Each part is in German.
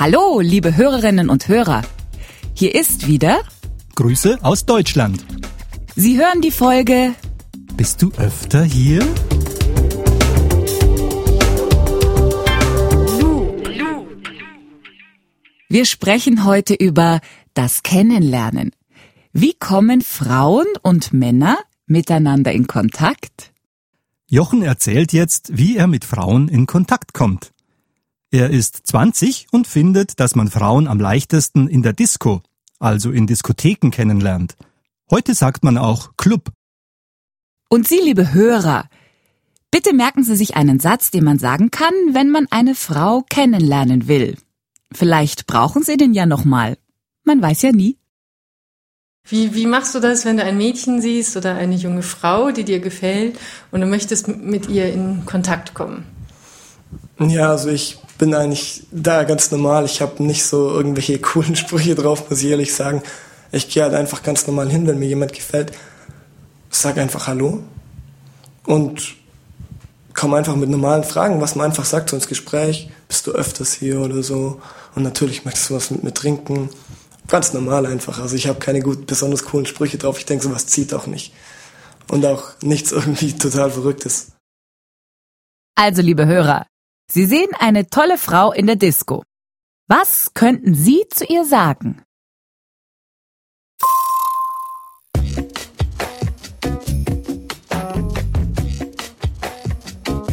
Hallo, liebe Hörerinnen und Hörer. Hier ist wieder. Grüße aus Deutschland. Sie hören die Folge. Bist du öfter hier? Wir sprechen heute über das Kennenlernen. Wie kommen Frauen und Männer miteinander in Kontakt? Jochen erzählt jetzt, wie er mit Frauen in Kontakt kommt. Er ist 20 und findet, dass man Frauen am leichtesten in der Disco, also in Diskotheken kennenlernt. Heute sagt man auch Club. Und Sie, liebe Hörer, bitte merken Sie sich einen Satz, den man sagen kann, wenn man eine Frau kennenlernen will. Vielleicht brauchen Sie den ja nochmal. Man weiß ja nie. Wie, wie machst du das, wenn du ein Mädchen siehst oder eine junge Frau, die dir gefällt und du möchtest mit ihr in Kontakt kommen? Ja, also ich bin eigentlich da ganz normal. Ich habe nicht so irgendwelche coolen Sprüche drauf, muss ich ehrlich sagen. Ich gehe halt einfach ganz normal hin, wenn mir jemand gefällt. Sag einfach Hallo und komm einfach mit normalen Fragen, was man einfach sagt so ins Gespräch. Bist du öfters hier oder so? Und natürlich möchtest du was mit mir trinken. Ganz normal einfach. Also ich habe keine gut, besonders coolen Sprüche drauf. Ich denke, sowas zieht auch nicht. Und auch nichts irgendwie total Verrücktes. Also, liebe Hörer, Sie sehen eine tolle Frau in der Disco. Was könnten Sie zu ihr sagen?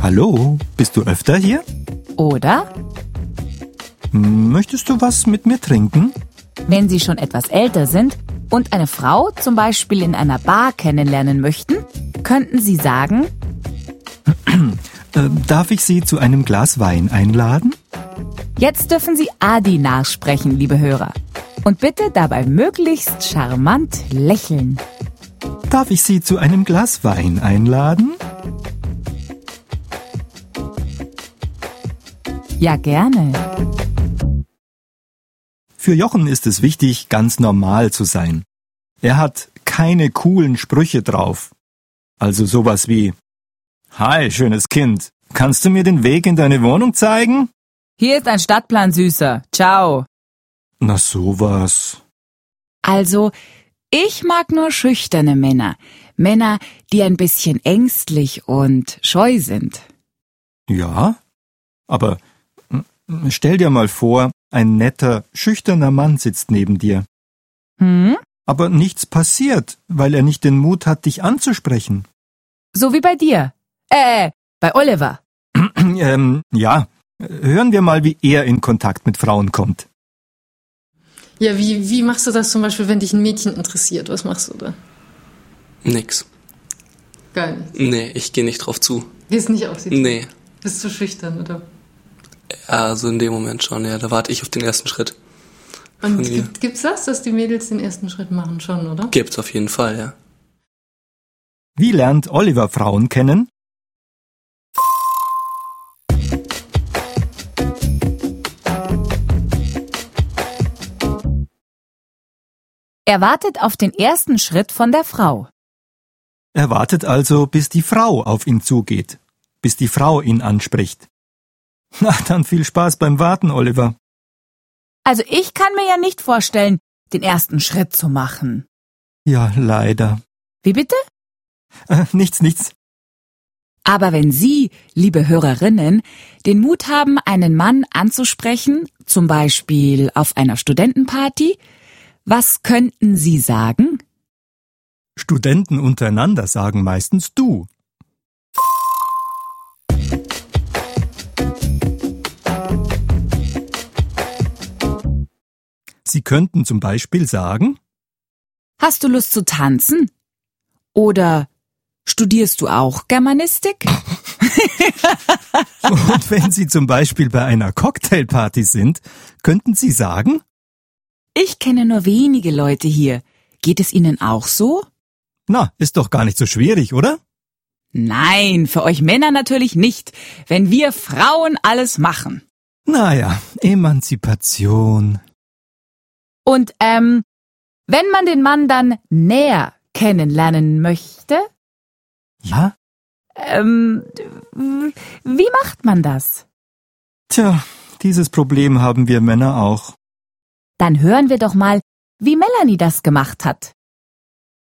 Hallo, bist du öfter hier? Oder, Möchtest du was mit mir trinken? wenn Sie schon etwas älter sind und eine Frau zum Beispiel in einer Bar kennenlernen möchten, könnten Sie sagen, Äh, darf ich Sie zu einem Glas Wein einladen? jetzt dürfen Sie Adi nachsprechen, liebe Hörer. Und bitte dabei möglichst charmant lächeln. Darf ich Sie zu einem Glas Wein einladen? Ja, gerne. Für Jochen ist es wichtig, ganz normal zu sein. Er hat keine coolen Sprüche drauf. Also sowas wie Hi, schönes Kind. Kannst du mir den Weg in deine Wohnung zeigen? Hier ist ein Stadtplan, Süßer. Ciao. Na sowas. Also, ich mag nur schüchterne Männer. Männer, die ein bisschen ängstlich und scheu sind. Ja? Aber stell dir mal vor, ein netter, schüchterner Mann sitzt neben dir. Hm? Aber nichts passiert, weil er nicht den Mut hat, dich anzusprechen. So wie bei dir. Äh, bei Oliver. ähm, ja. Hören wir mal, wie er in Kontakt mit Frauen kommt. Ja, wie, wie machst du das zum Beispiel, wenn dich ein Mädchen interessiert? Was machst du da? Nix. Gar nicht. Nee, ich gehe nicht drauf zu. Gehst nicht auf sie zu? Nee. Bist du schüchtern, oder? Also in dem Moment schon, ja. Da warte ich auf den ersten Schritt. Und gibt, gibt's das, dass die Mädels den ersten Schritt machen schon, oder? Gibt's auf jeden Fall, ja. Wie lernt Oliver Frauen kennen? Er wartet auf den ersten Schritt von der Frau. Er wartet also, bis die Frau auf ihn zugeht, bis die Frau ihn anspricht. Na, dann viel Spaß beim Warten, Oliver. Also ich kann mir ja nicht vorstellen, den ersten Schritt zu machen. Ja, leider. Wie bitte? Äh, nichts, nichts. Aber wenn Sie, liebe Hörerinnen, den Mut haben, einen Mann anzusprechen, zum Beispiel auf einer Studentenparty, was könnten Sie sagen? Studenten untereinander sagen meistens du. Sie könnten zum Beispiel sagen, Hast du Lust zu tanzen? Oder studierst du auch Germanistik? und wenn Sie zum Beispiel bei einer Cocktailparty sind, könnten Sie sagen, Ich kenne nur wenige Leute hier. Geht es Ihnen auch so? na, ist doch gar nicht so schwierig, oder? Nein, für euch Männer natürlich nicht, wenn wir Frauen alles machen. Naja, Emanzipation. Und ähm, wenn man den Mann dann näher kennenlernen möchte, Ja? ähm, wie macht man das? Tja, Dieses Problem haben wir Männer auch. Dann hören wir doch mal, wie Melanie das gemacht hat.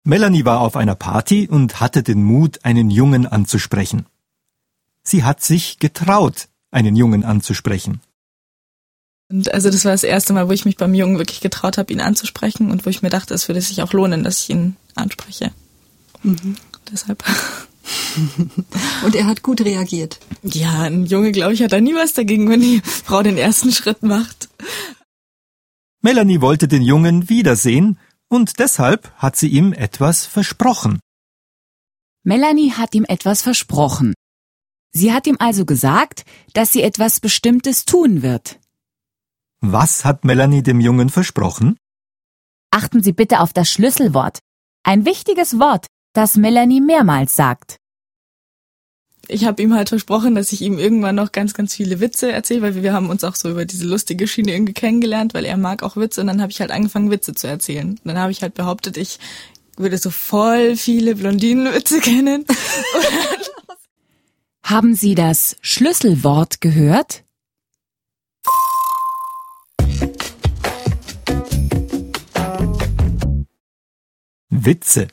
Melanie war auf einer Party und hatte den Mut, einen Jungen anzusprechen. Sie hat sich getraut, einen Jungen anzusprechen. Und also das war das erste Mal, wo ich mich beim Jungen wirklich getraut habe, ihn anzusprechen und wo ich mir dachte, es würde sich auch lohnen, dass ich ihn anspreche. Mhm. Deshalb. Und er hat gut reagiert. Ja, ein Junge, glaube ich, hat da nie was dagegen, wenn die Frau den ersten Schritt macht. Melanie wollte den Jungen wiedersehen und deshalb hat sie ihm etwas versprochen. Melanie hat ihm etwas versprochen. Sie hat ihm also gesagt, dass sie etwas Bestimmtes tun wird. Was hat Melanie dem Jungen versprochen? Achten Sie bitte auf das Schlüsselwort. Ein wichtiges Wort, das Melanie mehrmals sagt. Ich habe ihm halt versprochen, dass ich ihm irgendwann noch ganz, ganz viele Witze erzähle, weil wir haben uns auch so über diese lustige Schiene irgendwie kennengelernt, weil er mag auch Witze und dann habe ich halt angefangen, Witze zu erzählen. Und dann habe ich halt behauptet, ich würde so voll viele Blondinenwitze kennen. haben Sie das Schlüsselwort gehört? Witze.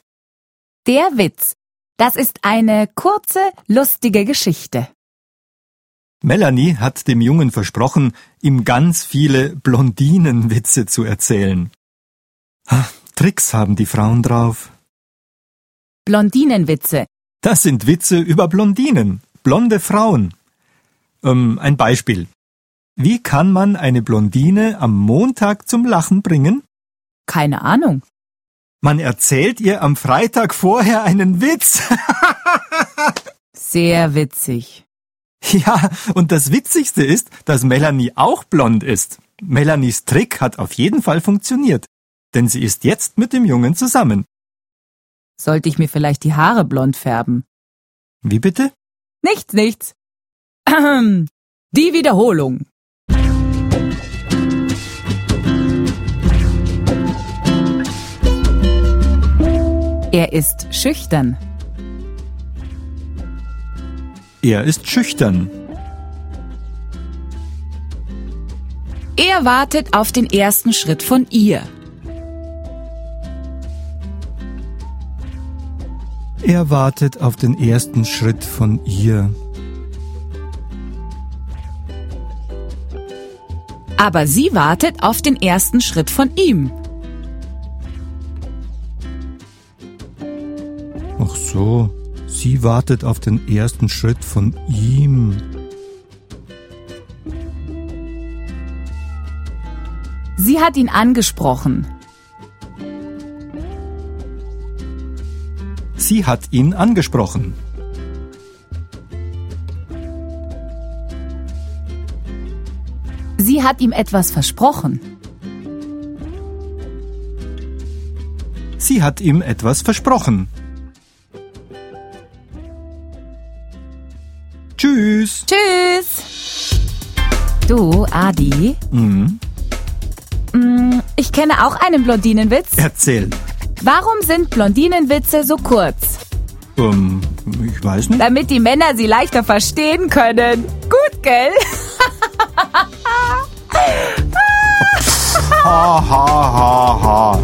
Der Witz. Das ist eine kurze, lustige Geschichte. Melanie hat dem Jungen versprochen, ihm ganz viele Blondinenwitze zu erzählen. Tricks haben die Frauen drauf. Blondinenwitze. Das sind Witze über Blondinen, blonde Frauen. Ähm, ein Beispiel. Wie kann man eine Blondine am Montag zum Lachen bringen? Keine Ahnung. Man erzählt ihr am Freitag vorher einen Witz. Sehr witzig. Ja, und das Witzigste ist, dass Melanie auch blond ist. Melanies Trick hat auf jeden Fall funktioniert, denn sie ist jetzt mit dem Jungen zusammen. Sollte ich mir vielleicht die Haare blond färben? Wie bitte? Nichts, nichts. Die Wiederholung. Er ist schüchtern. Er ist schüchtern. Er wartet auf den ersten Schritt von ihr. Er wartet auf den ersten Schritt von ihr. Aber sie wartet auf den ersten Schritt von ihm. So, sie wartet auf den ersten Schritt von ihm. Sie hat ihn angesprochen. Sie hat ihn angesprochen. Sie hat ihm etwas versprochen. Sie hat ihm etwas versprochen. Tschüss. Tschüss. Du, Adi, Mhm. mm, ich kenne auch einen Blondinenwitz. Erzähl. Warum sind Blondinenwitze so kurz? Ähm, ich weiß nicht. Damit die Männer sie leichter verstehen können. Gut, gell? Ha, ha, ha, ha.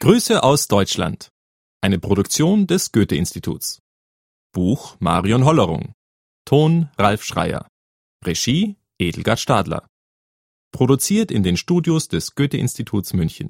Grüße aus Deutschland. Eine Produktion des Goethe-Instituts. Buch Marion Hollerung. Ton Ralf Schreier. Regie Edelgard Stadler. Produziert in den Studios des Goethe-Instituts München.